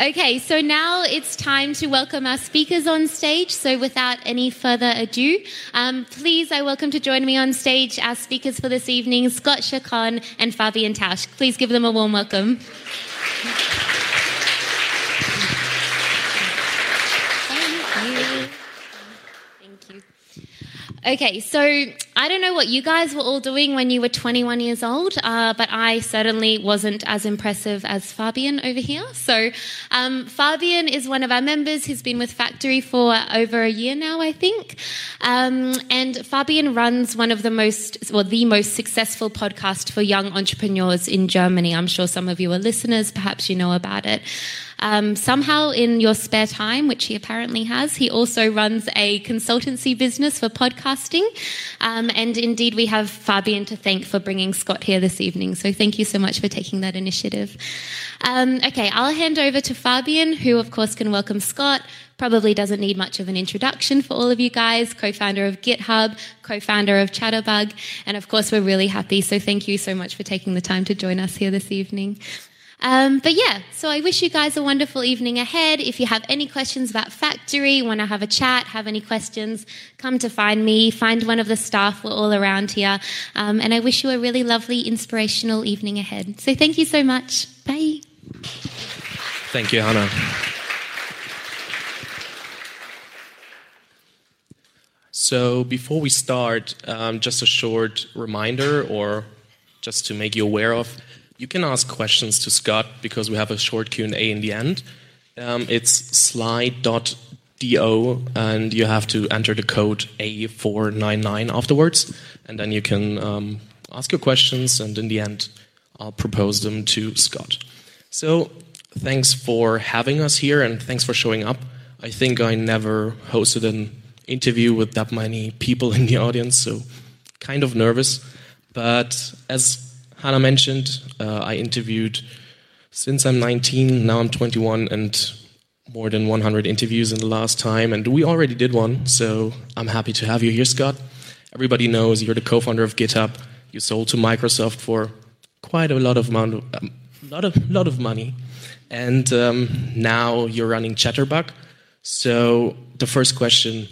Okay, so now it's time to welcome our speakers on stage. So without any further ado, um, please, I welcome to join me on stage our speakers for this evening, Scott Chacon and Fabian Tausch. Please give them a warm welcome. Thank you. Thank you. Okay, so I don't know what you guys were all doing when you were 21 years old, uh, but I certainly wasn't as impressive as Fabian over here. So, um, Fabian is one of our members. He's been with Factory for over a year now, I think. Um, and Fabian runs one of the most, well, the most successful podcast for young entrepreneurs in Germany. I'm sure some of you are listeners, perhaps you know about it. Um, somehow, in your spare time, which he apparently has, he also runs a consultancy business for podcasting. Um, and indeed, we have Fabian to thank for bringing Scott here this evening. So thank you so much for taking that initiative. Um, okay, I'll hand over to Fabian, who, of course, can welcome Scott. Probably doesn't need much of an introduction for all of you guys. Co founder of GitHub, co founder of Chatterbug. And of course, we're really happy. So thank you so much for taking the time to join us here this evening. Um, but yeah, so I wish you guys a wonderful evening ahead. If you have any questions about Factory, want to have a chat, have any questions, come to find me, find one of the staff. We're all around here. Um, and I wish you a really lovely, inspirational evening ahead. So thank you so much. Bye. Thank you, Hannah. So before we start, um, just a short reminder or just to make you aware of you can ask questions to Scott because we have a short Q&A in the end. Um, it's Slido and you have to enter the code A499 afterwards and then you can um, ask your questions and in the end I'll propose them to Scott. So thanks for having us here and thanks for showing up. I think I never hosted an interview with that many people in the audience, so kind of nervous. But as Hannah mentioned, uh, I interviewed since I'm 19, now I'm 21, and more than 100 interviews in the last time, and we already did one, so I'm happy to have you here, Scott. Everybody knows you're the co-founder of GitHub. You sold to Microsoft for quite a lot of amount, um, lot of lot of money, and um, now you're running Chatterbug. So the first question,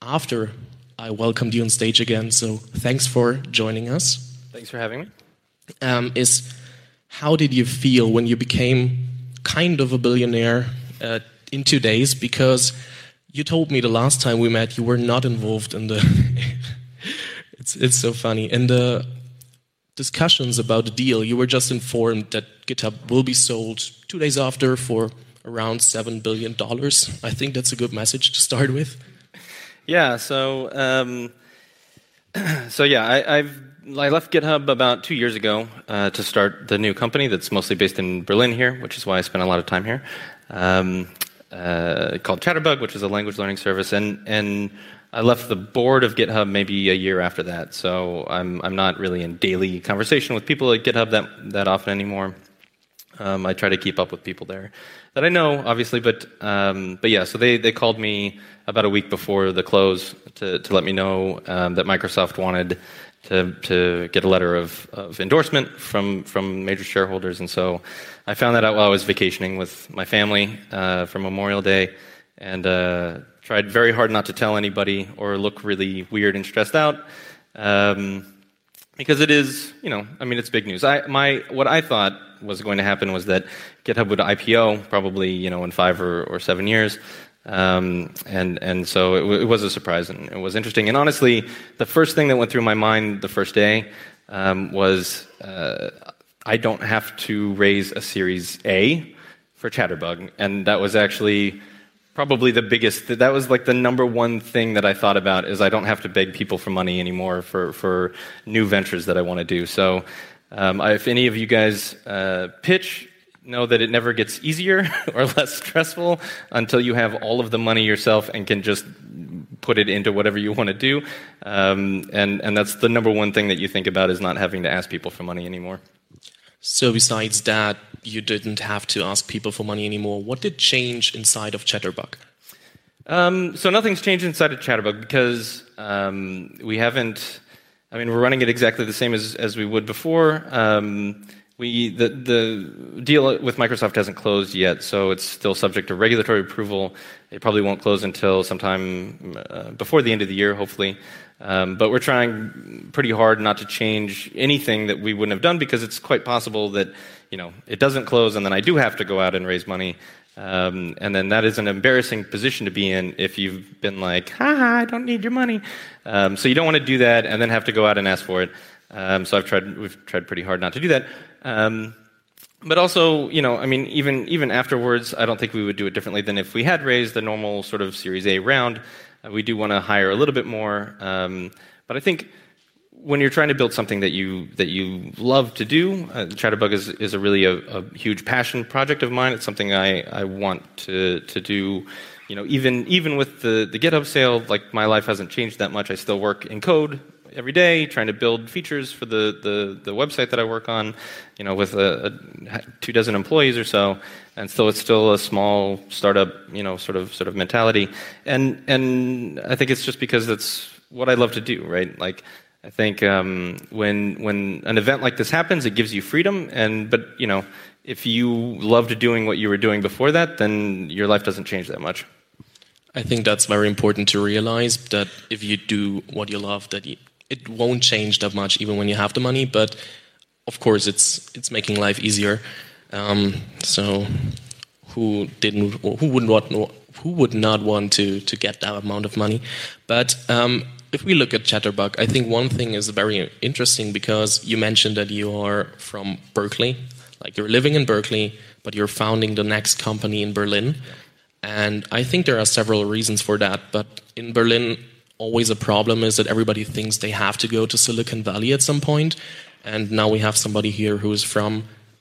after I welcomed you on stage again, so thanks for joining us. Thanks for having me um, is how did you feel when you became kind of a billionaire uh, in two days? Because you told me the last time we met you were not involved in the. it's it's so funny in the discussions about the deal. You were just informed that GitHub will be sold two days after for around seven billion dollars. I think that's a good message to start with. Yeah. So. Um, so yeah, I, I've I left GitHub about two years ago uh, to start the new company that's mostly based in Berlin here, which is why I spent a lot of time here. Um, uh, called Chatterbug, which is a language learning service, and and I left the board of GitHub maybe a year after that. So I'm I'm not really in daily conversation with people at GitHub that that often anymore. Um, I try to keep up with people there that I know, obviously, but um, but yeah. So they they called me about a week before the close to to let me know um, that Microsoft wanted to, to get a letter of, of endorsement from, from major shareholders. And so I found that out while I was vacationing with my family uh, for Memorial Day and uh, tried very hard not to tell anybody or look really weird and stressed out. Um, because it is, you know, I mean, it's big news. I, my, what I thought was going to happen was that GitHub would IPO probably, you know, in five or, or seven years. Um, and and so it, it, was a surprise and it was interesting. And honestly, the first thing that went through my mind the first day um, was uh, I don't have to raise a Series A for Chatterbug, and that was actually probably the biggest. That was like the number one thing that I thought about is I don't have to beg people for money anymore for for new ventures that I want to do. So. Um, if any of you guys uh, pitch know that it never gets easier or less stressful until you have all of the money yourself and can just put it into whatever you want to do. Um, and, and that's the number one thing that you think about is not having to ask people for money anymore. So, besides that, you didn't have to ask people for money anymore. What did change inside of Chatterbug? Um, so, nothing's changed inside of Chatterbug because um, we haven't, I mean, we're running it exactly the same as, as we would before. Um, we the the deal with Microsoft hasn't closed yet, so it's still subject to regulatory approval. It probably won't close until sometime uh, before the end of the year, hopefully. Um, but we're trying pretty hard not to change anything that we wouldn't have done because it's quite possible that you know it doesn't close and then I do have to go out and raise money. Um, and then that is an embarrassing position to be in if you've been like, ha, ha, I don't need your money. Um, so you don't want to do that and then have to go out and ask for it. Um, so I've tried, we've tried pretty hard not to do that. Um, but also, you know, I mean, even even afterwards, I don't think we would do it differently than if we had raised the normal sort of Series A round. Uh, we do want to hire a little bit more, um, but I think when you're trying to build something that you that you love to do, uh, Chatterbug is is a really a, a, huge passion project of mine. It's something I, I want to to do. You know, even even with the the GitHub sale, like my life hasn't changed that much. I still work in code every day, trying to build features for the, the, the website that I work on, you know, with a, a, two dozen employees or so, and so it's still a small startup, you know, sort of sort of mentality, and and I think it's just because that's what I love to do, right? Like. I think um, when when an event like this happens, it gives you freedom, and but you know if you loved doing what you were doing before that, then your life doesn't change that much. I think that's very important to realize that if you do what you love, that you, it won't change that much even when you have the money. But of course, it's it's making life easier. Um, so who didn't who would not who would not want to to get that amount of money? But um, if we look at Chatterbug, I think one thing is very interesting because you mentioned that you are from Berkeley, like you're living in Berkeley, but you're founding the next company in Berlin. And I think there are several reasons for that. But in Berlin, always a problem is that everybody thinks they have to go to Silicon Valley at some point. And now we have somebody here who is from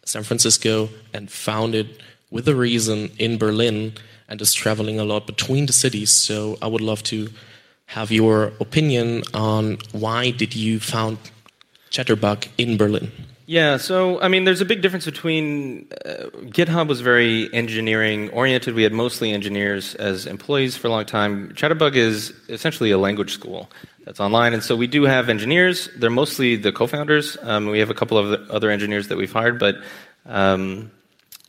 San Francisco and founded with a reason in Berlin and is traveling a lot between the cities. So I would love to have your opinion on why did you found Chatterbug in Berlin? Yeah, so I mean, there's a big difference between uh, GitHub was very engineering oriented. We had mostly engineers as employees for a long time. Chatterbug is essentially a language school that's online, and so we do have engineers. They're mostly the co-founders. Um, we have a couple of other engineers that we've hired, but um,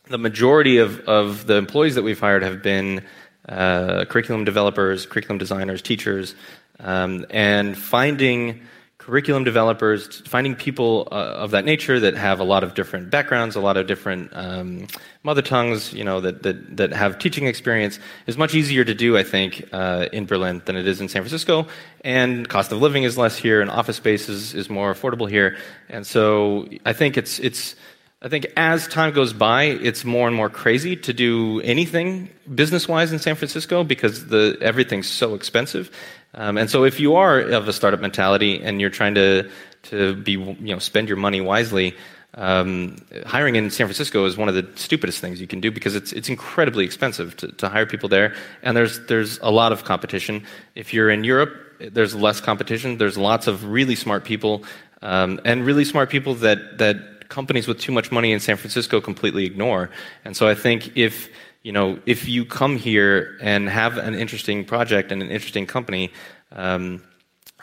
the majority of, of the employees that we've hired have been uh, curriculum developers, curriculum designers, teachers, um, and finding curriculum developers, finding people uh, of that nature that have a lot of different backgrounds, a lot of different um, mother tongues, you know, that, that, that have teaching experience is much easier to do, I think, uh, in Berlin than it is in San Francisco. And cost of living is less here, and office space is, is more affordable here. And so I think it's, it's, I think as time goes by, it's more and more crazy to do anything business wise in San Francisco because the, everything's so expensive. Um, and so if you are of a startup mentality and you're trying to, to be, you know, spend your money wisely, um, hiring in San Francisco is one of the stupidest things you can do because it's, it's incredibly expensive to, to hire people there. And there's, there's a lot of competition. If you're in Europe, there's less competition. There's lots of really smart people um, and really smart people that, that companies with too much money in San Francisco completely ignore. And so I think if you know if you come here and have an interesting project and an interesting company. Um,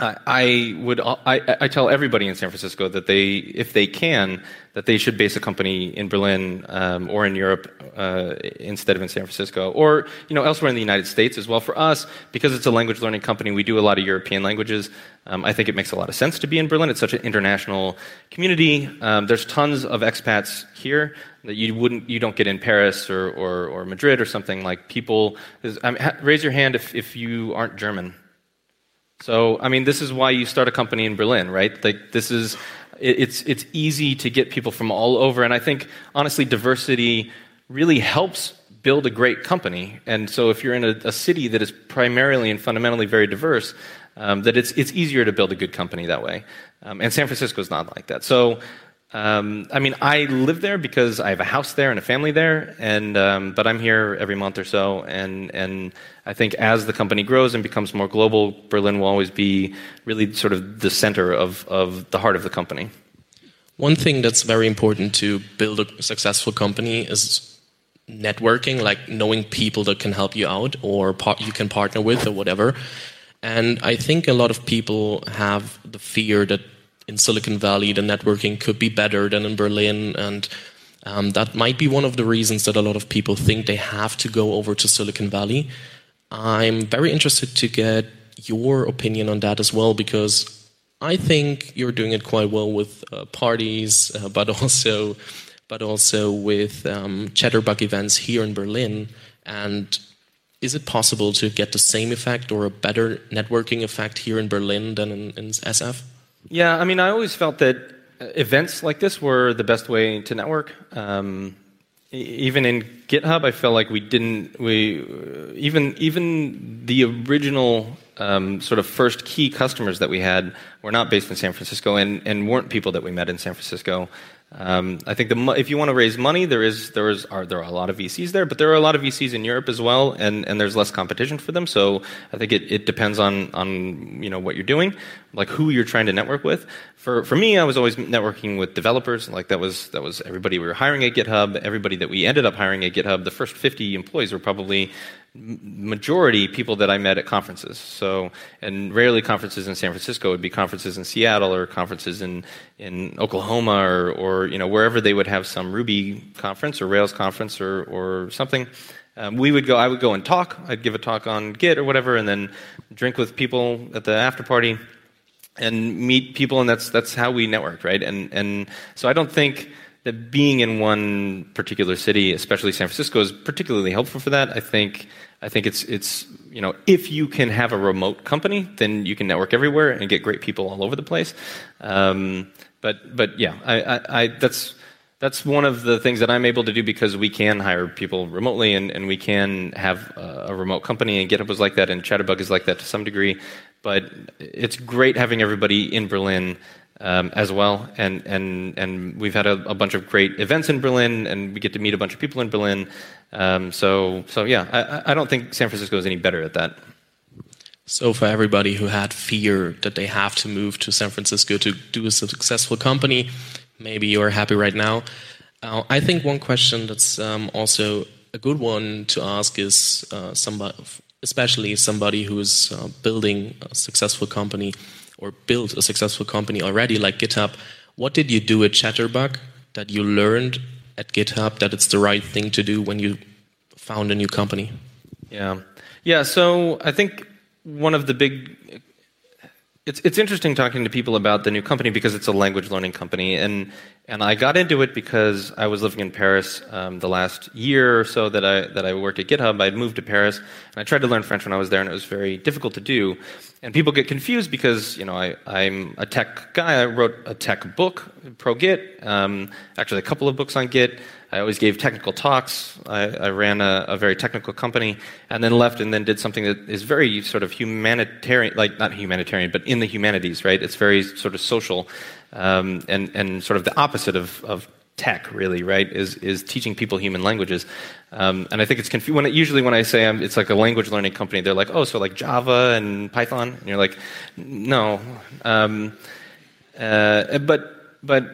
I would I, I, tell everybody in San Francisco that they, if they can, that they should base a company in Berlin um, or in Europe uh, instead of in San Francisco, or you know elsewhere in the United States as well. For us, because it's a language learning company, we do a lot of European languages. Um, I think it makes a lot of sense to be in Berlin. It's such an international community. Um, there's tons of expats here that you wouldn't you don't get in Paris or or, or Madrid or something like people. I mean, raise your hand if if you aren't German. So, I mean, this is why you start a company in Berlin, right? Like, this is, it's, it's easy to get people from all over. And I think, honestly, diversity really helps build a great company. And so, if you're in a, a city that is primarily and fundamentally very diverse, um, that it's, it's easier to build a good company that way. Um, and San Francisco is not like that. So, um, I mean, I live there because I have a house there and a family there, and um, but I'm here every month or so, and and I think as the company grows and becomes more global, Berlin will always be really sort of the center of of the heart of the company. One thing that's very important to build a successful company is networking, like knowing people that can help you out or you can partner with or whatever. And I think a lot of people have the fear that in Silicon Valley the networking could be better than in Berlin, and um, that might be one of the reasons that a lot of people think they have to go over to Silicon Valley. I'm very interested to get your opinion on that as well because I think you're doing it quite well with uh, parties, uh, but also, but also with um, Chatterbug events here in Berlin. And is it possible to get the same effect or a better networking effect here in Berlin than in, in SF? Yeah, I mean, I always felt that events like this were the best way to network. Um, even in GitHub, I felt like we didn't we uh, even even the original um, sort of first key customers that we had were not based in San Francisco and, and weren't people that we met in San Francisco. Um, I think the, if you want to raise money, there is there is are there are a lot of VCs there, but there are a lot of VCs in Europe as well, and, and there's less competition for them. So I think it, it depends on on you know what you're doing, like who you're trying to network with. For for me, I was always networking with developers. Like that was that was everybody we were hiring at GitHub. Everybody that we ended up hiring at GitHub, the first 50 employees were probably majority people that I met at conferences. So, and rarely conferences in San Francisco would be conferences in Seattle or conferences in, in Oklahoma or, or you know wherever they would have some Ruby conference or Rails conference or, or something. Um, we would go. I would go and talk. I'd give a talk on Git or whatever, and then drink with people at the after party and meet people, and that's that's how we networked, right? And and so I don't think that being in one particular city, especially San Francisco, is particularly helpful for that. I think I think it's it's you know if you can have a remote company, then you can network everywhere and get great people all over the place. Um, but but yeah, I, I, I, that's that's one of the things that I'm able to do because we can hire people remotely and, and we can have a, a remote company and GitHub was like that and Chatterbug is like that to some degree. But it's great having everybody in Berlin um, as well. And, and, and we've had a, a, bunch of great events in Berlin, and we get to meet a bunch of people in Berlin. Um, so, so, yeah, I, I don't think San Francisco is any better at that. So, for everybody who had fear that they have to move to San Francisco to do a successful company, maybe you're happy right now. Uh, I think one question that's um, also a good one to ask is uh, somebody, especially somebody who's uh, building a successful company or built a successful company already, like GitHub, what did you do at Chatterbug that you learned at GitHub that it's the right thing to do when you found a new company? Yeah, yeah. So I think one of the big it's it's interesting talking to people about the new company because it's a language learning company, and and I got into it because I was living in Paris um, the last year or so that I that I worked at GitHub. I'd moved to Paris, and I tried to learn French when I was there, and it was very difficult to do. And people get confused because you know I, I'm a tech guy. I wrote a tech book, Pro Git, um, actually a couple of books on Git. I always gave technical talks. I, I ran a, a, very technical company, and then left, and then did something that is very sort of humanitarian, like not humanitarian, but in the humanities, right? It's very sort of social, um, and and sort of the opposite of, of tech, really, right? Is is teaching people human languages, um, and I think it's confusing. When it, usually when I say I'm, it's like a language learning company, they're like, oh, so like Java and Python, and you're like, no, um, uh, but but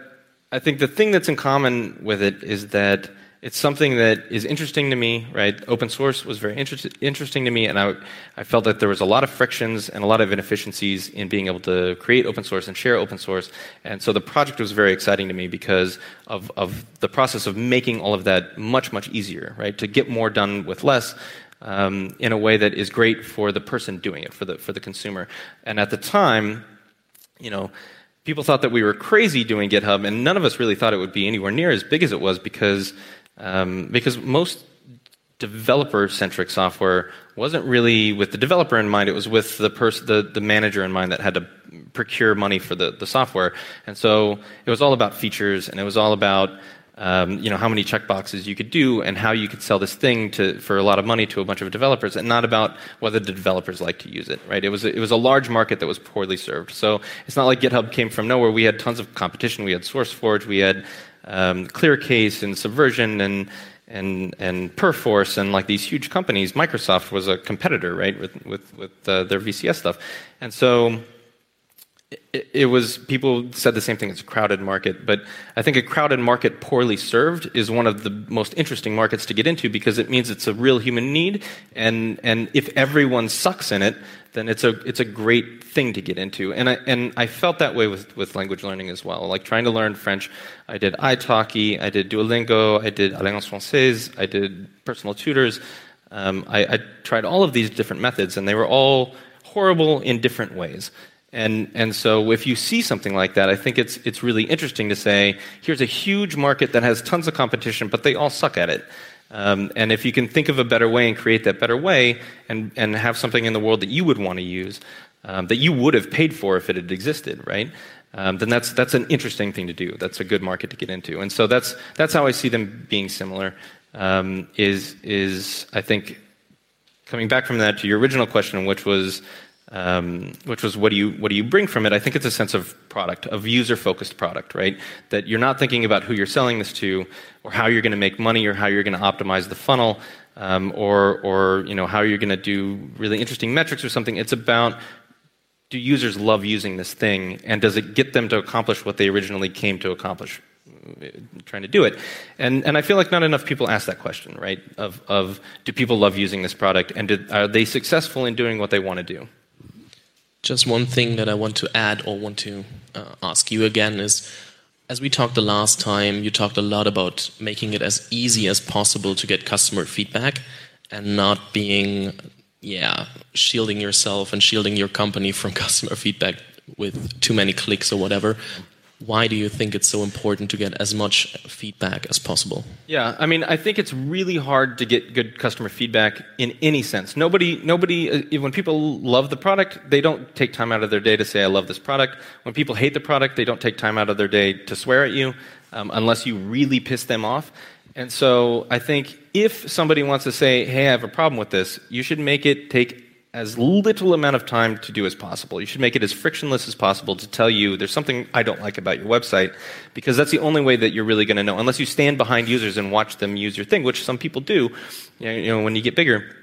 I think the thing that's in common with it is that it's something that is interesting to me, right? Open source was very interest, interesting to me, and I, I felt that there was a lot of frictions and a lot of inefficiencies in being able to create open source and share open source. And so the project was very exciting to me because of, of the process of making all of that much, much easier, right? To get more done with less. Um, in a way that is great for the person doing it, for the, for the consumer. And at the time, you know, people thought that we were crazy doing GitHub, and none of us really thought it would be anywhere near as big as it was because, um, because most developer centric software wasn't really with the developer in mind, it was with the, pers- the, the manager in mind that had to procure money for the, the software. And so it was all about features, and it was all about um, you know, how many checkboxes you could do and how you could sell this thing to, for a lot of money to a bunch of developers, and not about whether the developers like to use it. Right? It was a, it was a large market that was poorly served. So it's not like GitHub came from nowhere. We had tons of competition. We had SourceForge. We had um, ClearCase and Subversion and and and Perforce and like these huge companies. Microsoft was a competitor, right, with with with uh, their VCS stuff, and so it, was people said the same thing. It's a crowded market, but I think a crowded market poorly served is one of the most interesting markets to get into because it means it's a real human need, and and if everyone sucks in it, then it's a it's a great thing to get into. And I and I felt that way with with language learning as well. Like trying to learn French, I did italki, I did Duolingo, I did Alliance Française, I did personal tutors. Um, I, I tried all of these different methods, and they were all horrible in different ways. And, and so if you see something like that, I think it's, it's really interesting to say, here's a huge market that has tons of competition, but they all suck at it. Um, and if you can think of a better way and create that better way and, and have something in the world that you would want to use, um, that you would have paid for if it had existed, right? Um, then that's, that's an interesting thing to do. That's a good market to get into. And so that's, that's how I see them being similar, um, is, is I think coming back from that to your original question, which was um, which was what do you what do you bring from it? I think it's a sense of product, of user focused product, right? That you're not thinking about who you're selling this to, or how you're going to make money, or how you're going to optimize the funnel, um, or or you know how you're going to do really interesting metrics or something. It's about do users love using this thing, and does it get them to accomplish what they originally came to accomplish? trying to do it. And, and I feel like not enough people ask that question, right? Of, of do people love using this product and did, are they successful in doing what they want to do? Just one thing that I want to add or want to uh, ask you again is as we talked the last time, you talked a lot about making it as easy as possible to get customer feedback and not being, yeah, shielding yourself and shielding your company from customer feedback with too many clicks or whatever why do you think it's so important to get as much feedback as possible? Yeah, I mean, I think it's really hard to get good customer feedback in any sense. Nobody, nobody, uh, when people love the product, they don't take time out of their day to say, I love this product. When people hate the product, they don't take time out of their day to swear at you um, unless you really piss them off. And so I think if somebody wants to say, hey, I have a problem with this, you should make it take as little amount of time to do as possible. You should make it as frictionless as possible to tell you there's something I don't like about your website, because that's the only way that you're really going to know. Unless you stand behind users and watch them use your thing, which some people do. You know, when you get bigger,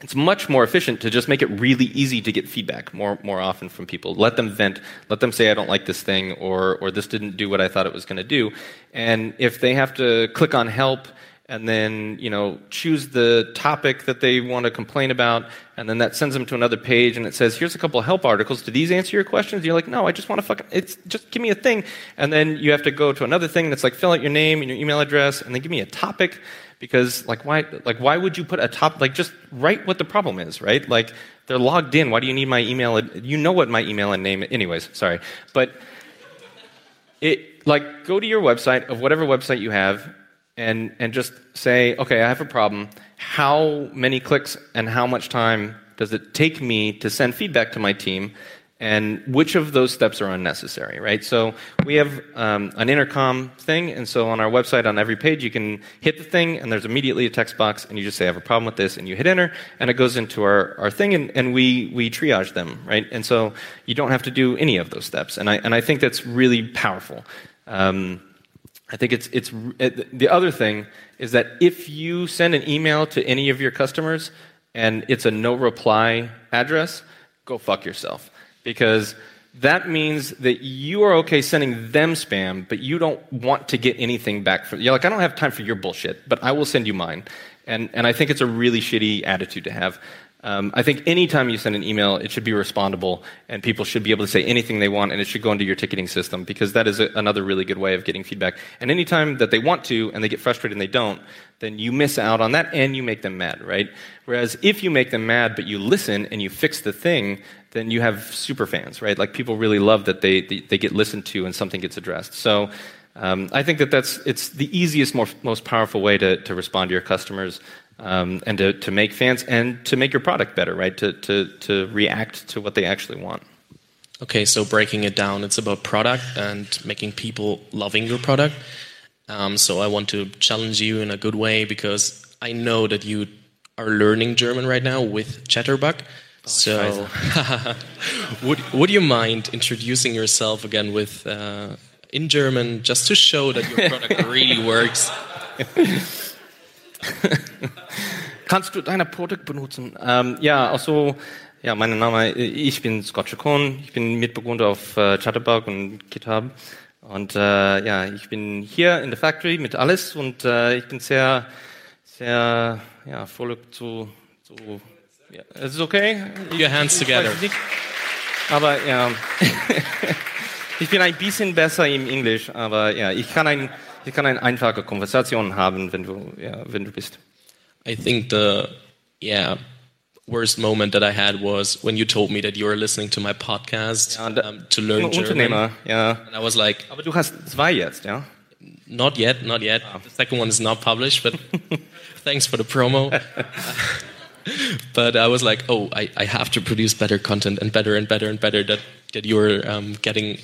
it's much more efficient to just make it really easy to get feedback more more often from people. Let them vent. Let them say I don't like this thing, or or this didn't do what I thought it was going to do. And if they have to click on help and then you know choose the topic that they want to complain about and then that sends them to another page and it says here's a couple of help articles. Do these answer your questions? And you're like no i just want to fucking it's just give me a thing. And then you have to go to another thing that's like fill out your name and your email address and then give me a topic because like why like why would you put a top like just write what the problem is right? Like they're logged in. Why do you need my email you know what my email and name anyways sorry. But it like go to your website of whatever website you have and, and just say, okay, I have a problem. How many clicks and how much time does it take me to send feedback to my team? And which of those steps are unnecessary, right? So we have um, an intercom thing, and so on our website, on every page, you can hit the thing, and there's immediately a text box, and you just say, I have a problem with this, and you hit enter, and it goes into our, our thing, and, and we, we triage them, right? And so you don't have to do any of those steps. And I, and I think that's really powerful. Um, I think it's, it's uh, it, the other thing is that if you send an email to any of your customers and it's a no reply address, go fuck yourself. Because that means that you are okay sending them spam, but you don't want to get anything back from you're like, I don't have time for your bullshit, but I will send you mine. And, and I think it's a really shitty attitude to have. Um, I think anytime you send an email, it should be respondable, and people should be able to say anything they want, and it should go into your ticketing system because that is a, another really good way of getting feedback. And anytime that they want to and they get frustrated and they don't, then you miss out on that and you make them mad, right? Whereas if you make them mad but you listen and you fix the thing, then you have super fans, right? Like people really love that they, they, they get listened to and something gets addressed. So um, I think that that's it's the easiest, more, most powerful way to, to respond to your customers um, and to, to make fans and to make your product better, right? To, to, to react to what they actually want. Okay, so breaking it down, it's about product and making people loving your product. Um, so I want to challenge you in a good way because I know that you are learning German right now with Chatterbug. Oh, so, would would you mind introducing yourself again with uh, in German, just to show that your product really works? kannst du deine Produkt benutzen? Ähm, ja, also, ja, mein Name, ich bin Scott Chacon, ich bin Mitbegründer auf äh, Chatterbug und GitHub. Und äh, ja, ich bin hier in der Factory mit alles und äh, ich bin sehr, sehr, ja, voll zu, zu ja, es ist okay? Your hands together. Aber ja, ich bin ein bisschen besser im Englisch, aber ja, ich kann ein, ich kann eine einfache Konversation haben, wenn du, ja, wenn du bist. I think the yeah worst moment that I had was when you told me that you were listening to my podcast Ja, da- um, to learn German. ja. And I was like, Aber du hast zwei jetzt, ja? not yet, not yet. The second one is not published, but thanks for the promo. but I was like, oh, I, I have to produce better content and better and better and better that, that you're um, getting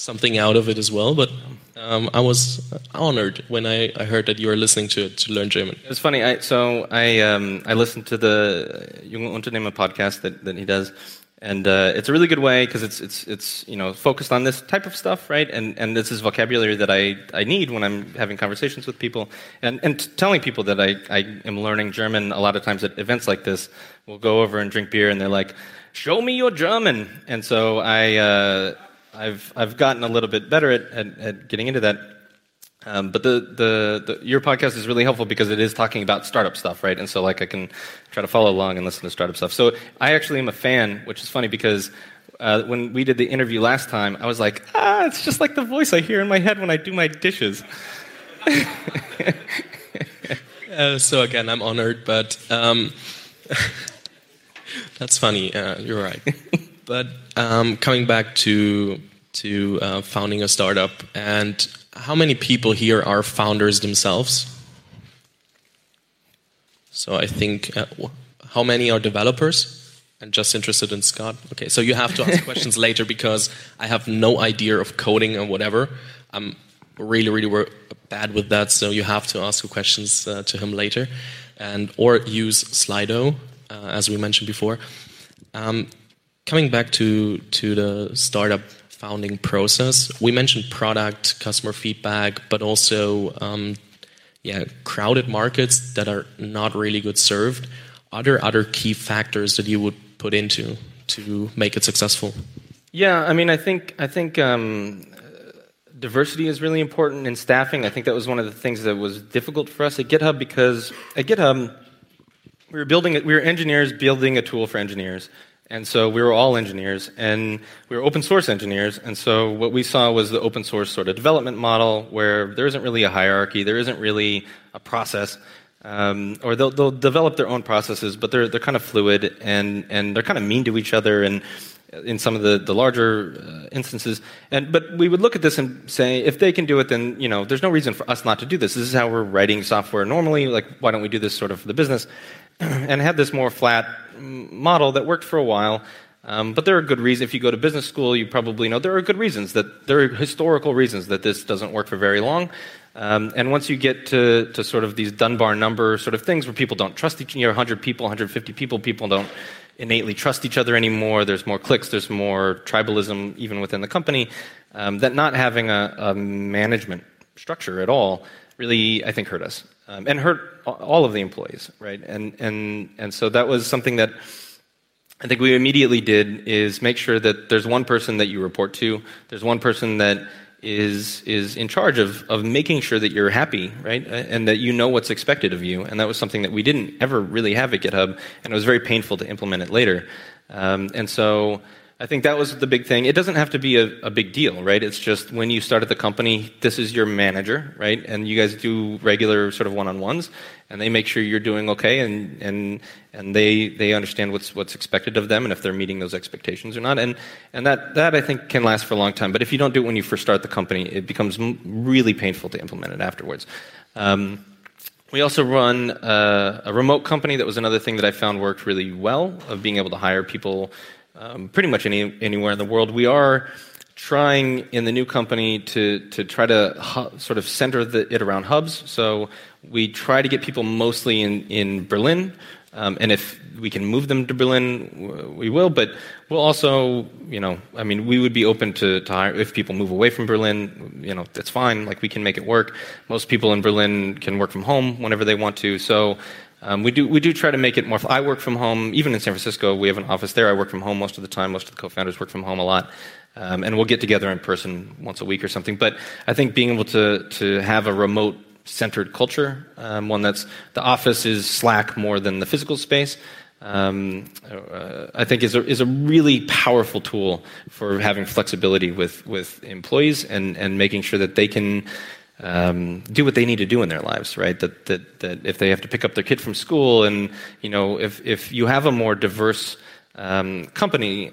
something out of it as well. But um, I was honored when I, I heard that you were listening to it to learn German. It's funny. I, so I um, I listened to the Junge Unternehmer podcast that, that he does, and uh, it's a really good way because it's it's it's you know focused on this type of stuff, right? And and this is vocabulary that I, I need when I'm having conversations with people, and and telling people that I, I am learning German. A lot of times at events like this, we'll go over and drink beer, and they're like, "Show me your German," and so I. Uh, I've I've gotten a little bit better at, at, at getting into that. Um, but the, the, the your podcast is really helpful because it is talking about startup stuff, right? And so like I can try to follow along and listen to startup stuff. So I actually am a fan, which is funny because uh, when we did the interview last time, I was like, ah, it's just like the voice I hear in my head when I do my dishes. Uh, so again, I'm honored, but um, that's funny. Uh, you're right. but um, coming back to to uh, founding a startup, and how many people here are founders themselves? So I think uh, how many are developers? And just interested in Scott. Okay, so you have to ask questions later because I have no idea of coding or whatever. I'm really, really bad with that. So you have to ask questions uh, to him later, and or use Slido, uh, as we mentioned before. Um, coming back to to the startup founding process, we mentioned product, customer feedback, but also um, yeah, crowded markets that are not really good served. Are there other key factors that you would put into to make it successful? Yeah, I mean, I think I think um, diversity is really important in staffing. I think that was one of the things that was difficult for us at GitHub because at GitHub we were building we were engineers building a tool for engineers. And so we were all engineers, and we were open source engineers. And so what we saw was the open source sort of development model where there isn't really a hierarchy, there isn't really a process. Um, or they'll, they'll develop their own processes, but they're, they're kind of fluid and, and they're kind of mean to each other and in some of the, the larger uh, instances. And, but we would look at this and say, if they can do it, then you know, there's no reason for us not to do this. This is how we're writing software normally. Like, why don't we do this sort of for the business? and had this more flat model that worked for a while. Um, but there are good reasons. If you go to business school, you probably know there are good reasons that there are historical reasons that this doesn't work for very long. Um, and once you get to, to sort of these Dunbar number sort of things where people don't trust each other, 100 people, 150 people, people don't innately trust each other anymore. There's more cliques, there's more tribalism even within the company. Um, that not having a, a management structure at all really, I think, hurt us um, and hurt all of the employees, right? And and and so that was something that I think we immediately did is make sure that there's one person that you report to, there's one person that is is in charge of of making sure that you're happy, right, and that you know what's expected of you. And that was something that we didn't ever really have at GitHub, and it was very painful to implement it later. Um, and so I think that was the big thing. It doesn't have to be a, a, big deal, right? It's just when you start at the company, this is your manager, right? And you guys do regular sort of one-on-ones, and they make sure you're doing okay, and and and they they understand what's what's expected of them, and if they're meeting those expectations or not. And and that that I think can last for a long time. But if you don't do it when you first start the company, it becomes really painful to implement it afterwards. Um, we also run a, a remote company. That was another thing that I found worked really well of being able to hire people um, pretty much any, anywhere in the world. We are trying in the new company to, to try to hu- sort of center the, it around hubs. So we try to get people mostly in, in Berlin. Um, and if we can move them to Berlin, we will. But we'll also, you know, I mean, we would be open to, to hire if people move away from Berlin. You know, that's fine. Like we can make it work. Most people in Berlin can work from home whenever they want to. So Um, we do we do try to make it more. I work from home, even in San Francisco. We have an office there. I work from home most of the time. Most of the co-founders work from home a lot, um, and we'll get together in person once a week or something. But I think being able to to have a remote centered culture, um, one that's the office is Slack more than the physical space. Um, uh, I think is a, is a really powerful tool for having flexibility with, with employees and, and making sure that they can um, do what they need to do in their lives, right? That, that, that if they have to pick up their kid from school, and you know, if, if you have a more diverse um, company,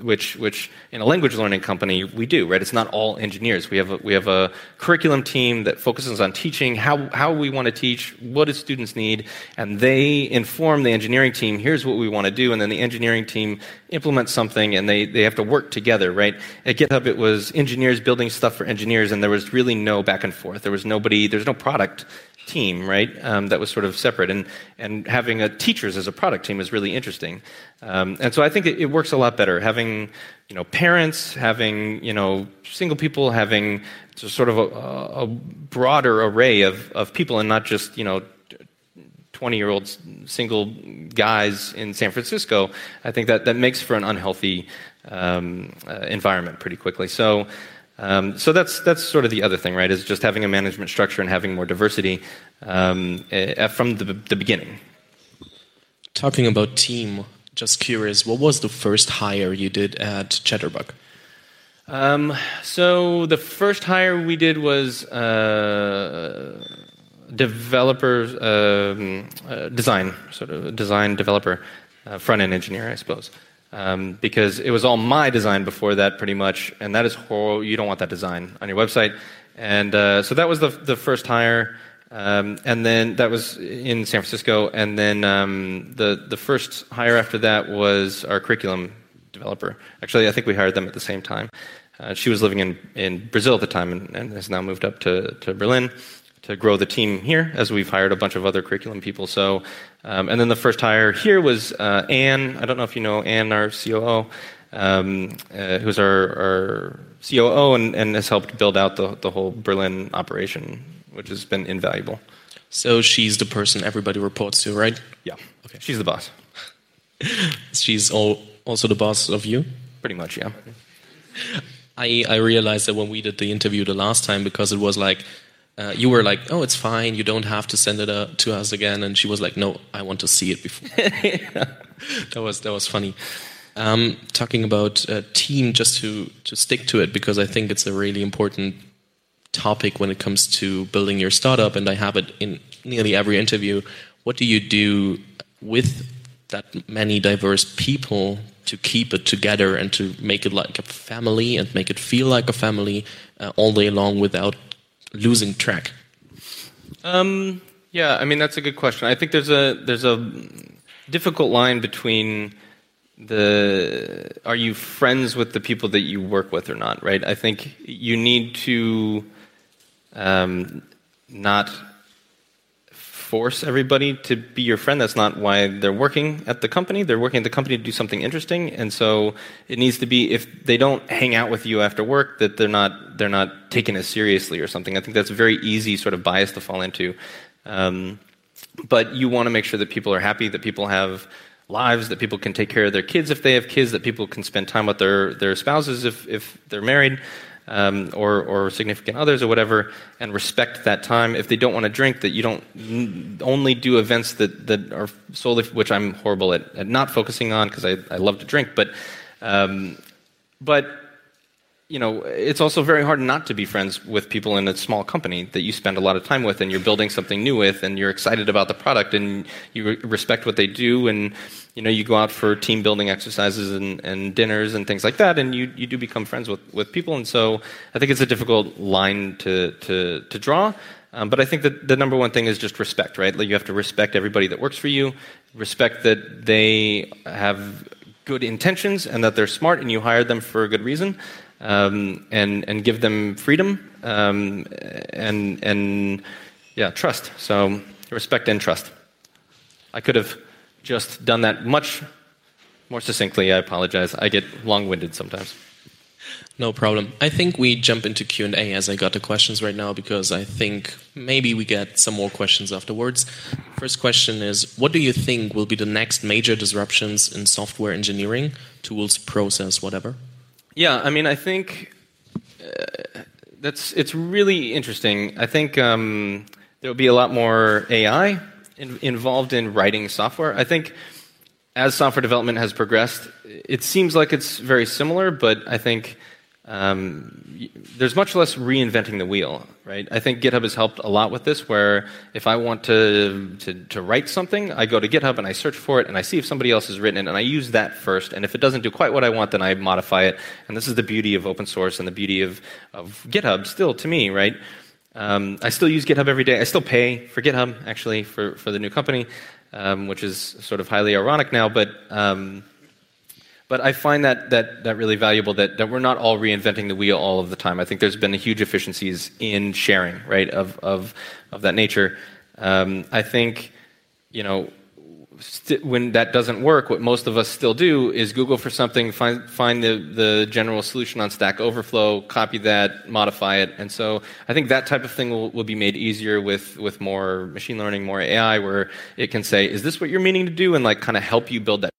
which, which in a language learning company we do, right? It's not all engineers. We have a, we have a curriculum team that focuses on teaching how, how we want to teach, what do students need, and they inform the engineering team, here's what we want to do, and then the engineering team implements something and they, they have to work together, right? At GitHub, it was engineers building stuff for engineers, and there was really no back and forth. There was nobody, there's no product team, right? Um, that was sort of separate, and and having a teachers as a product team is really interesting. Um, and so I think it, it, works a lot better having you know parents, having you know single people, having sort of a, a broader array of of people, and not just you know. 20 year old single guys in San Francisco, I think that, that makes for an unhealthy um, uh, environment pretty quickly. So, um, so that's that's sort of the other thing, right? Is just having a management structure and having more diversity um, uh, from the, the beginning. Talking about team, just curious, what was the first hire you did at Chatterbug? Um, so the first hire we did was uh, developer um, uh, design, sort of design developer, uh, front end engineer, I suppose um, because it was all my design before that, pretty much, and that is horrible. You don't want that design on your website. And uh, so that was the, the first hire, um, and then that was in San Francisco. And then um, the the first hire after that was our curriculum developer. Actually, I think we hired them at the same time. Uh, she was living in, in Brazil at the time and, and has now moved up to, to Berlin to grow the team here, as we've hired a bunch of other curriculum people. So, um, and then the first hire here was uh, Anne. I don't know if you know Anne, our COO, um, uh, who's our, our COO and, and, has helped build out the, the whole Berlin operation, which has been invaluable. So she's the person everybody reports to, right? Yeah. Okay. She's the boss. she's all, also the boss of you? Pretty much, yeah. I, I realized that when we did the interview the last time, because it was like uh, you were like, "Oh, it's fine. You don't have to send it uh, to us again." And she was like, "No, I want to see it before." that was that was funny. Um, talking about uh, team, just to to stick to it because I think it's a really important topic when it comes to building your startup, and I have it in nearly every interview. What do you do with that many diverse people to keep it together and to make it like a family and make it feel like a family uh, all day long without losing track? Um, yeah, I mean that's a good question. I think there's a there's a difficult line between the are you friends with the people that you work with or not, right? I think you need to um, not force everybody to be your friend. That's not why they're working at the company. They're working at the company to do something interesting, and so it needs to be if they don't hang out with you after work, that they're not they're not taken as seriously or something. I think that's a very easy sort of bias to fall into. Um, but you want to make sure that people are happy, that people have lives, that people can take care of their kids if they have kids, that people can spend time with their, their spouses if, if they're married um, or, or significant others or whatever, and respect that time. If they don't want to drink, that you don't only do events that, that are solely, which I'm horrible at, at not focusing on because I, I love to drink, but, um, but you know, it's also very hard not to be friends with people in a small company that you spend a lot of time with and you're building something new with and you're excited about the product and you respect what they do and you know you go out for team building exercises and, and dinners and things like that and you, you do become friends with, with people and so I think it's a difficult line to, to, to draw. Um, but I think that the number one thing is just respect, right? Like you have to respect everybody that works for you, respect that they have good intentions and that they're smart and you hired them for a good reason um, and and give them freedom um, and and yeah trust. So respect and trust. I could have just done that much more succinctly. I apologize. I get long-winded sometimes. No problem. I think we jump into Q&A as I got the questions right now because I think maybe we get some more questions afterwards. First question is, what do you think will be the next major disruptions in software engineering, tools, process, whatever? Yeah, I mean, I think uh, that's it's really interesting. I think um, there will be a lot more AI in, involved in writing software. I think as software development has progressed, it seems like it's very similar, but I think um, there's much less reinventing the wheel, right? I think GitHub has helped a lot with this, where if I want to, to, to, write something, I go to GitHub and I search for it and I see if somebody else has written it and I use that first. And if it doesn't do quite what I want, then I modify it. And this is the beauty of open source and the beauty of, of GitHub still to me, right? Um, I still use GitHub every day. I still pay for GitHub, actually, for, for the new company, um, which is sort of highly ironic now, but um, but I find that, that, that really valuable that, that we're not all reinventing the wheel all of the time. I think there's been huge efficiencies in sharing, right, of, of, of that nature. Um, I think, you know, when that doesn't work, what most of us still do is Google for something, find, find the, the general solution on Stack Overflow, copy that, modify it. And so I think that type of thing will, will be made easier with, with more machine learning, more AI, where it can say, is this what you're meaning to do? And like kind of help you build that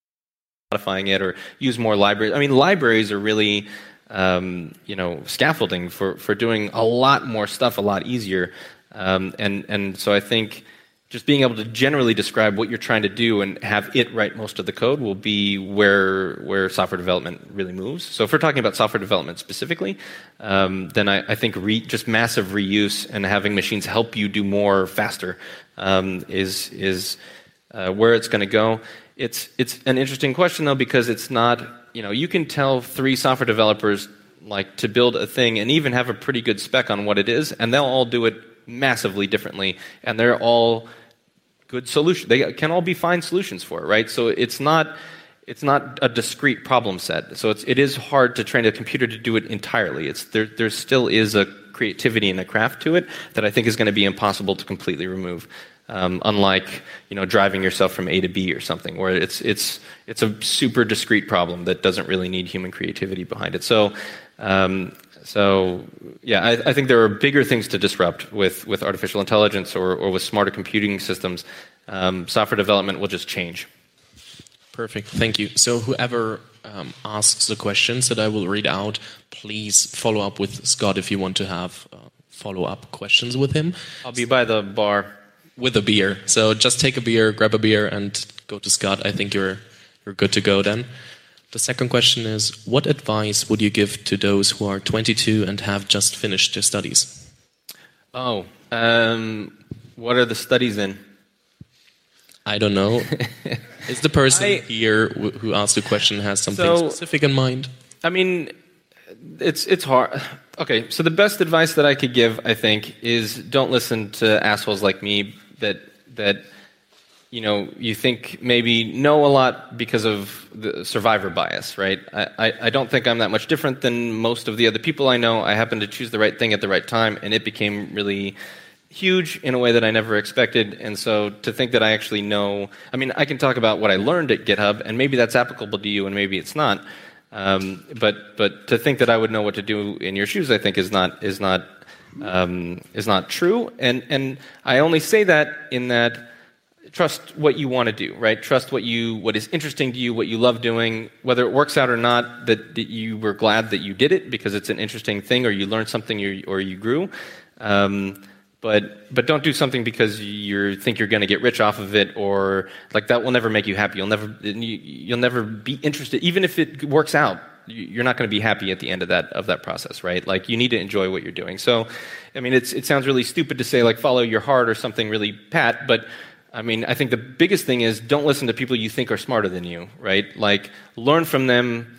modifying it or use more libraries. I mean, libraries are really, um, you know, scaffolding for, for doing a lot more stuff a lot easier. Um, and, and so I think just being able to generally describe what you're trying to do and have it write most of the code will be where, where software development really moves. So if we're talking about software development specifically, um, then I, I think re, just massive reuse and having machines help you do more faster um, is, is uh, where it's going to go. It's, it's an interesting question, though, because it's not, you know, you can tell three software developers like to build a thing and even have a pretty good spec on what it is, and they'll all do it massively differently, and they're all good solutions. They can all be fine solutions for it, right? So it's not it's not a discrete problem set. So it's, it is hard to train a computer to do it entirely. It's, there, there still is a creativity and a craft to it that I think is going to be impossible to completely remove. Um, unlike you know driving yourself from A to B or something, where it's it's it's a super discrete problem that doesn't really need human creativity behind it. So. Um, so yeah, I, I, think there are bigger things to disrupt with, with artificial intelligence or, or with smarter computing systems. Um, software development will just change. Perfect, thank you. So whoever um, asks the questions that I will read out, please follow up with Scott if you want to have uh, follow up questions with him. I'll be by the bar with a beer. So just take a beer, grab a beer, and go to Scott. I think you're you're good to go then. The second question is What advice would you give to those who are 22 and have just finished their studies? Oh, um, what are the studies in? I don't know. is the person I, here who asked the question has something so, specific in mind? I mean, it's it's hard. Okay, so the best advice that I could give, I think, is don't listen to assholes like me that that you know you think maybe know a lot because of the survivor bias, right? I, I, don't think I'm that much different than most of the other people I know. I happened to choose the right thing at the right time, and it became really huge in a way that I never expected. And so to think that I actually know, I mean, I can talk about what I learned at GitHub, and maybe that's applicable to you, and maybe it's not. Um, but but to think that I would know what to do in your shoes, I think is not is not um, is not true. And and I only say that in that trust what you want to do, right? Trust what you what is interesting to you, what you love doing, whether it works out or not. That, that you were glad that you did it because it's an interesting thing, or you learned something, or, or you grew. Um, but but don't do something because you think you're going to get rich off of it or like that will never make you happy you'll never you'll never be interested even if it works out you're not going to be happy at the end of that of that process right? Like you need to enjoy what you're doing. So i mean it's, it sounds really stupid to say like follow your heart or something really pat but i mean i think the biggest thing is don't listen to people you think are smarter than you right? Like learn from them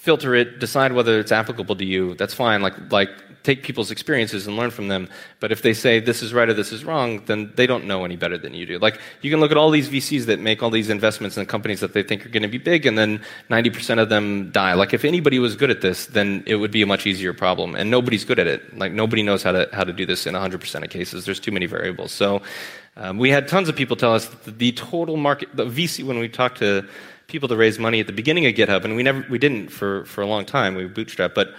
filter it decide whether it's applicable to you. That's fine. Like like take people's experiences and learn from them. But if they say this is right or this is wrong, then they don't know any better than you do. Like you can look at all these VCs that make all these investments in companies that they think are going to be big, and then 90% of them die. Like if anybody was good at this, then it would be a much easier problem. And nobody's good at it. Like nobody knows how to how to do this in 100% of cases. There's too many variables. So um, we had tons of people tell us that the total market, the VC, when we talked to people to raise money at the beginning of GitHub, and we never we didn't for, for a long time. We bootstrapped, but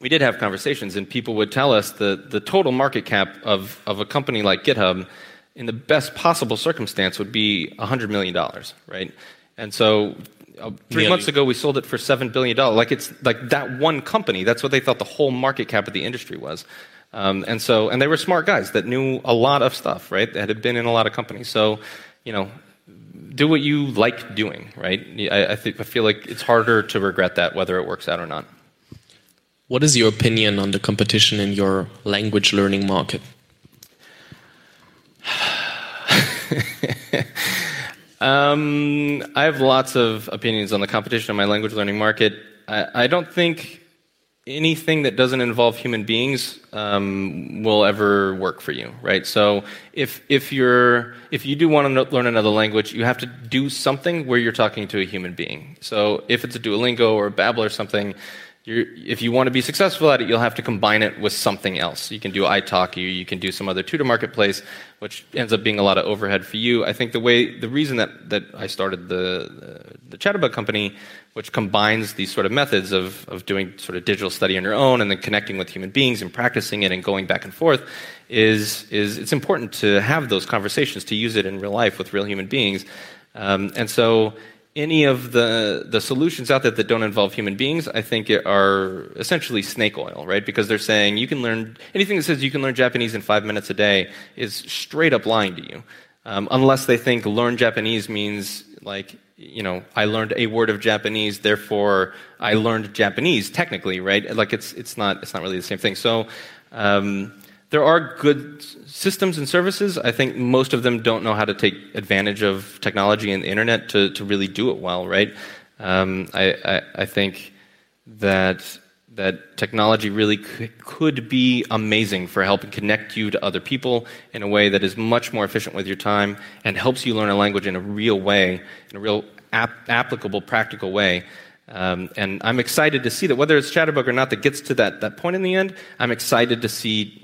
we did have conversations, and people would tell us the, the total market cap of, of a company like GitHub in the best possible circumstance would be $100 million, right? And so uh, three months ago, we sold it for $7 billion. Like, it's like that one company, that's what they thought the whole market cap of the industry was. Um, and so, and they were smart guys that knew a lot of stuff, right? That had been in a lot of companies. So, you know, do what you like doing, right? I, I, th- I feel like it's harder to regret that whether it works out or not. What is your opinion on the competition in your language learning market? um, I have lots of opinions on the competition in my language learning market. I, I don't think anything that doesn't involve human beings um, will ever work for you, right? So if if you're if you do want to learn another language, you have to do something where you're talking to a human being. So if it's a Duolingo or a Babbel or something, you're, if you want to be successful at it, you'll have to combine it with something else. You can do italki, you can do some other tutor marketplace, which ends up being a lot of overhead for you. I think the way, the reason that, that I started the, the, the Chatterbug company, which combines these sort of methods of, of doing sort of digital study on your own and then connecting with human beings and practicing it and going back and forth, is, is it's important to have those conversations, to use it in real life with real human beings. Um, and so any of the, the solutions out there that don't involve human beings, I think are essentially snake oil, right? Because they're saying you can learn anything that says you can learn Japanese in five minutes a day is straight up lying to you. Um, unless they think learn Japanese means like, you know, I learned a word of Japanese, therefore I learned Japanese technically, right? Like it's, it's, not, it's not really the same thing. So, um, there are good systems and services. I think most of them don't know how to take advantage of technology and the internet to, to really do it well, right? Um, I, I, I, think that, that technology really could be amazing for helping connect you to other people in a way that is much more efficient with your time and helps you learn a language in a real way, in a real ap- applicable, practical way. Um, and I'm excited to see that whether it's Chatterbug or not that gets to that, that point in the end, I'm excited to see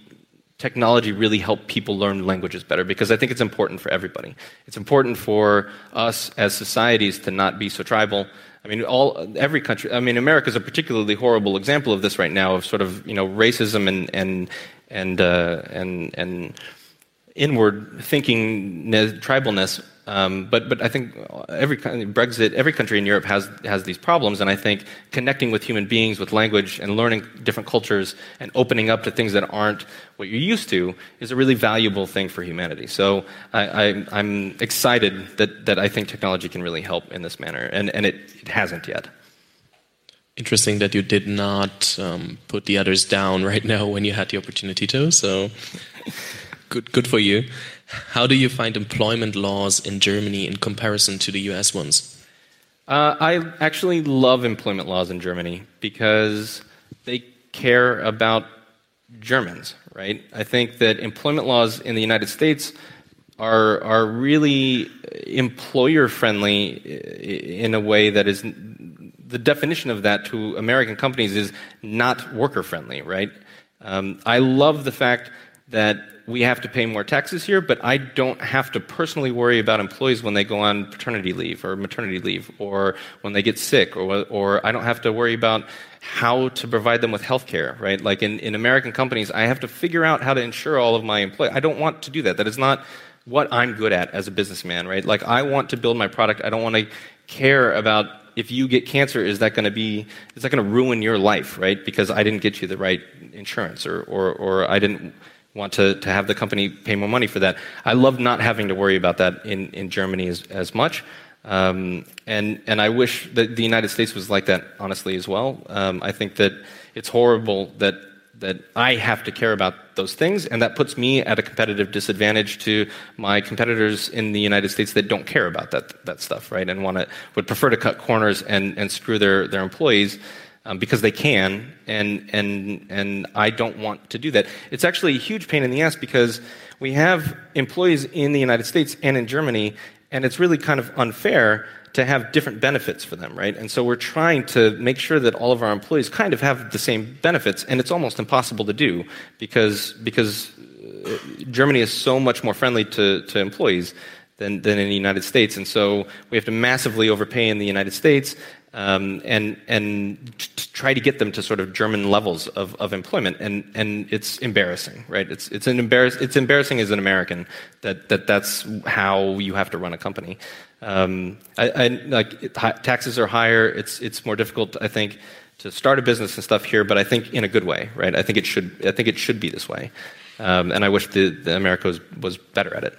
technology really help people learn languages better because I think it's important for everybody. It's important for us as societies to not be so tribal. I mean, all every country. I mean, America is a particularly horrible example of this right now of sort of you know racism and and and uh, and and inward thinking tribalness um, but, but I think every Brexit, every country in Europe has, has these problems, and I think connecting with human beings, with language, and learning different cultures, and opening up to things that aren't what you're used to is a really valuable thing for humanity. So I, am excited that, that I think technology can really help in this manner, and, and it, it hasn't yet. Interesting that you did not um, put the others down right now when you had the opportunity to. So good, good for you. How do you find employment laws in Germany in comparison to the US ones? Uh, I actually love employment laws in Germany because they care about Germans, right? I think that employment laws in the United States are, are really employer friendly in a way that is the definition of that to American companies is not worker friendly, right? Um, I love the fact that we have to pay more taxes here, but I don't have to personally worry about employees when they go on paternity leave or maternity leave or when they get sick or, or I don't have to worry about how to provide them with health care, right? Like in, in American companies, I have to figure out how to insure all of my employees. I don't want to do that. That is not what I'm good at as a businessman, right? Like I want to build my product. I don't want to care about if you get cancer, is that going to be, is that going to ruin your life, right? Because I didn't get you the right insurance or, or, or I didn't want to, to have the company pay more money for that. I love not having to worry about that in, in Germany as, as much. Um, and, and I wish that the United States was like that, honestly, as well. Um, I think that it's horrible that, that I have to care about those things, and that puts me at a competitive disadvantage to my competitors in the United States that don't care about that, that stuff, right? And want to, would prefer to cut corners and, and screw their, their employees um, because they can, and, and, and I don't want to do that. It's actually a huge pain in the ass because we have employees in the United States and in Germany, and it's really kind of unfair to have different benefits for them, right? And so we're trying to make sure that all of our employees kind of have the same benefits, and it's almost impossible to do because, because uh, Germany is so much more friendly to, to employees than, than in the United States. And so we have to massively overpay in the United States um, and, and try to get them to sort of German levels of, of employment. And, and it's embarrassing, right? It's, it's, an embarrass- it's embarrassing as an American that, that that's how you have to run a company. Um, I, I, like, it, taxes are higher. It's, it's more difficult, I think, to start a business and stuff here, but I think in a good way, right? I think it should, I think it should be this way. Um, and I wish the, the America was, was better at it.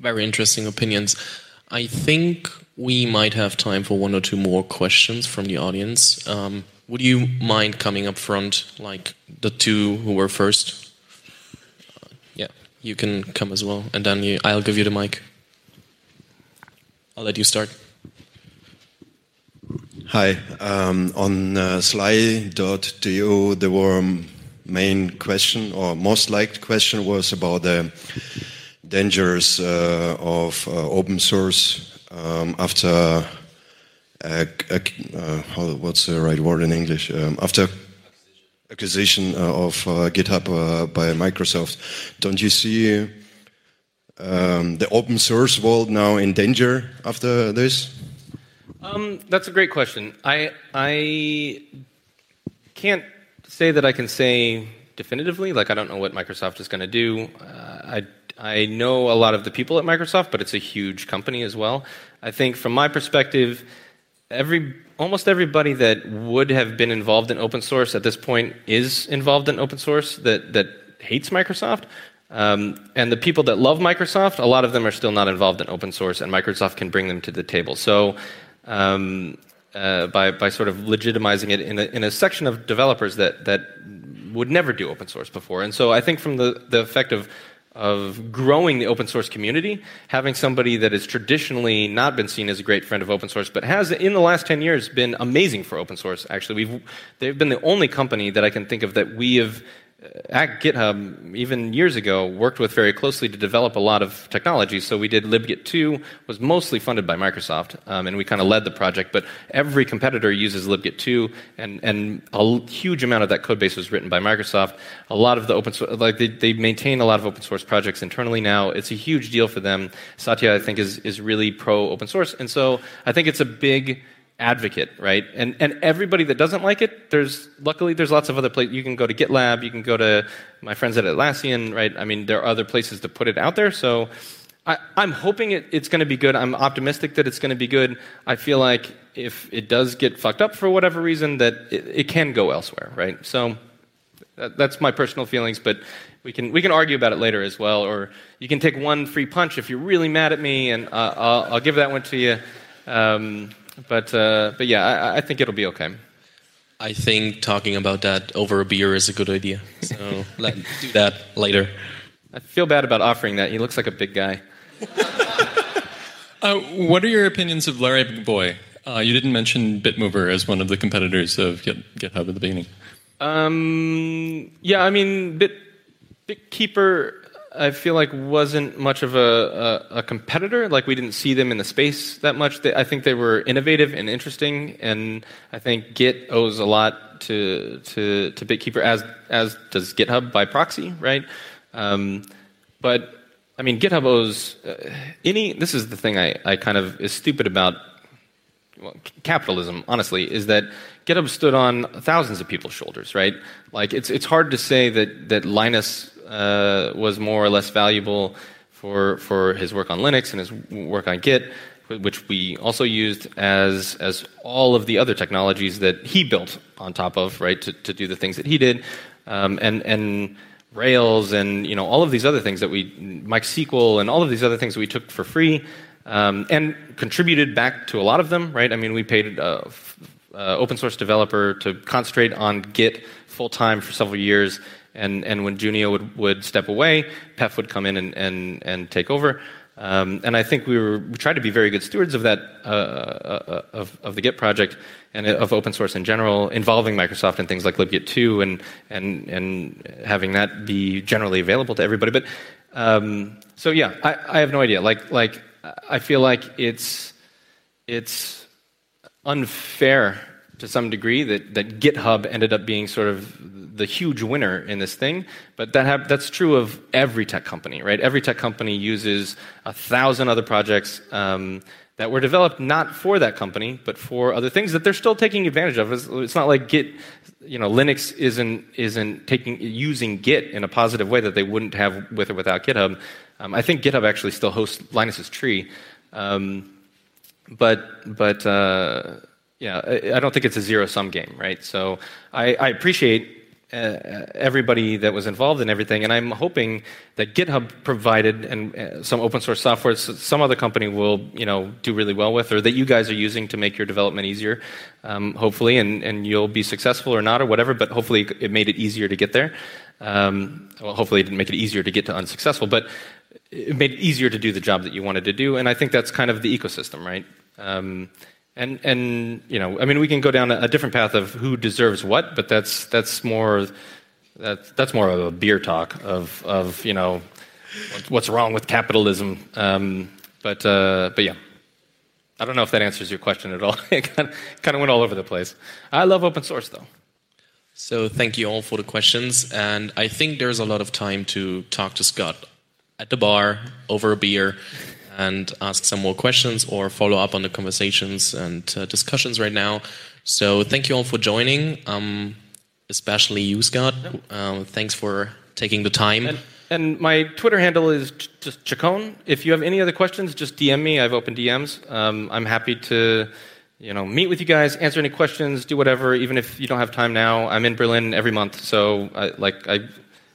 Very interesting opinions. I think we might have time for one or two more questions from the audience. Um, would you mind coming up front, like the two who were first? Uh, yeah, you can come as well, and then you, I'll give you the mic. I'll let you start. Hi. Um, on uh, Slido, the main question or most liked question was about the dangers uh, of uh, open source um, after uh, how, what's the right word in English um, after acquisition of GitHub by Microsoft. Don't you see um, the open source world now in danger after this? Um, that's a great question. I I can't say that I can say definitively. Like I don't know what Microsoft is going to do. Uh, I I know a lot of the people at Microsoft, but it's a huge company as well. I think from my perspective, every almost everybody that would have been involved in open source at this point is involved in open source that that hates Microsoft. Um, and the people that love Microsoft, a lot of them are still not involved in open source, and Microsoft can bring them to the table. So, um, uh, by by sort of legitimizing it in a, in a section of developers that that would never do open source before, and so I think from the the effect of of growing the open source community, having somebody that has traditionally not been seen as a great friend of open source, but has in the last 10 years been amazing for open source. Actually, we've, they've been the only company that I can think of that we have at GitHub, even years ago, worked with very closely to develop a lot of technology. So we did libgit 2, was mostly funded by Microsoft, um, and we kind of led the project. But every competitor uses libgit 2, and, and a huge amount of that code base was written by Microsoft. A lot of the open source, like they, they maintain a lot of open source projects internally now. It's a huge deal for them. Satya, I think, is, is really pro open source. And so I think it's a big advocate, right? And and everybody that doesn't like it, there's luckily there's lots of other places. You can go to GitLab, you can go to my friends at Atlassian, right? I mean, there are other places to put it out there. So I, am hoping it, it's going to be good. I'm optimistic that it's going to be good. I feel like if it does get fucked up for whatever reason, that it, it can go elsewhere, right? So that, that's my personal feelings, but we can we can argue about it later as well. Or you can take one free punch if you're really mad at me, and uh, I'll, I'll, give that one to you. Um, but, uh, but yeah, I, I think it'll be okay. I think talking about that over a beer is a good idea. So let's do that later. I feel bad about offering that. He looks like a big guy. uh, what are your opinions of Larry McVoy? Uh, you didn't mention Bitmover as one of the competitors of GitHub at the beginning. Um, yeah, I mean, Bit, Bitkeeper I feel like wasn't much of a, a, a, competitor. Like we didn't see them in the space that much. They, I think they were innovative and interesting, and I think Git owes a lot to to, to Bitkeeper as as does GitHub by proxy, right? Um, but I mean, GitHub owes uh, any. This is the thing I, I kind of is stupid about well, capitalism. Honestly, is that GitHub stood on thousands of people's shoulders, right? Like it's it's hard to say that that Linus uh, was more or less valuable for, for his work on Linux and his work on Git, which we also used as, as all of the other technologies that he built on top of, right, to, to do the things that he did. Um, and, and Rails and you know all of these other things that we MySQL and all of these other things we took for free um, and contributed back to a lot of them, right? I mean, we paid a, a open source developer to concentrate on Git full time for several years and, and when Junio would, would step away, Peff would come in and, and, and take over. Um, and I think we, were, we tried to be very good stewards of that, uh, uh, of, of the Git project and of open source in general, involving Microsoft and things like libgit 2 and, and, and having that be generally available to everybody. But um, so yeah, I, I have no idea. Like, like I feel like it's, it's unfair to some degree that, that GitHub ended up being sort of the huge winner in this thing. But that that's true of every tech company, right? Every tech company uses a thousand other projects. Um, that were developed not for that company, but for other things that they're still taking advantage of. It's, it's, not like Git, you know, Linux isn't isn't taking using Git in a positive way that they wouldn't have with or without GitHub. Um, I think GitHub actually still hosts Linus's tree, um, but but uh, yeah, I, don't think it's a zero sum game, right? So I, I appreciate uh, everybody that was involved in everything. And I'm hoping that GitHub provided and uh, some open source software some other company will you know do really well with, or that you guys are using to make your development easier, um, hopefully, and, and you'll be successful or not or whatever. But hopefully, it made it easier to get there. Um, well, hopefully, it didn't make it easier to get to unsuccessful, but it made it easier to do the job that you wanted to do. And I think that's kind of the ecosystem, right? Um, and and you know, I mean, we can go down a, different path of who deserves what, but that's that's more that's that's more of a beer talk of of you know what's wrong with capitalism. Um, but uh, but yeah, I don't know if that answers your question at all. it kind of went all over the place. I love open source though. So thank you all for the questions, and I think there's a lot of time to talk to Scott at the bar over a beer and ask some more questions or follow up on the conversations and uh, discussions right now. So thank you all for joining, um, especially you, Scott. Um, thanks for taking the time. And, and, my Twitter handle is just Chacon. If you have any other questions, just DM me. I've opened DMs. Um, I'm happy to you know, meet with you guys, answer any questions, do whatever. Even if you don't have time now, I'm in Berlin every month, so I, like I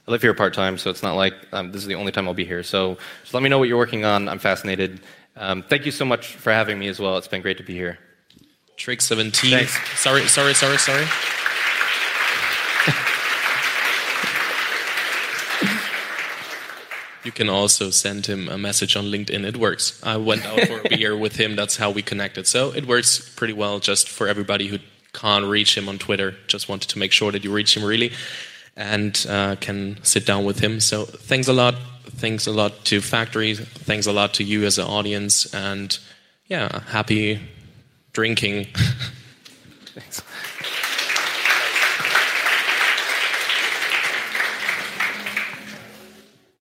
I live here part time, so it's not like um, this is the only time I'll be here. So just let me know what you're working on. I'm fascinated. Um, thank you so much for having me as well. It's been great to be here. Trick 17. Thanks. Sorry, sorry, sorry, sorry. you can also send him a message on LinkedIn. It works. I went out for a beer with him. That's how we connected. So it works pretty well just for everybody who can't reach him on Twitter. Just wanted to make sure that you reach him really and uh, can sit down with him. So thanks a lot. Thanks a lot to Factory. Thanks a lot to you as an audience. And yeah, happy drinking. Thanks.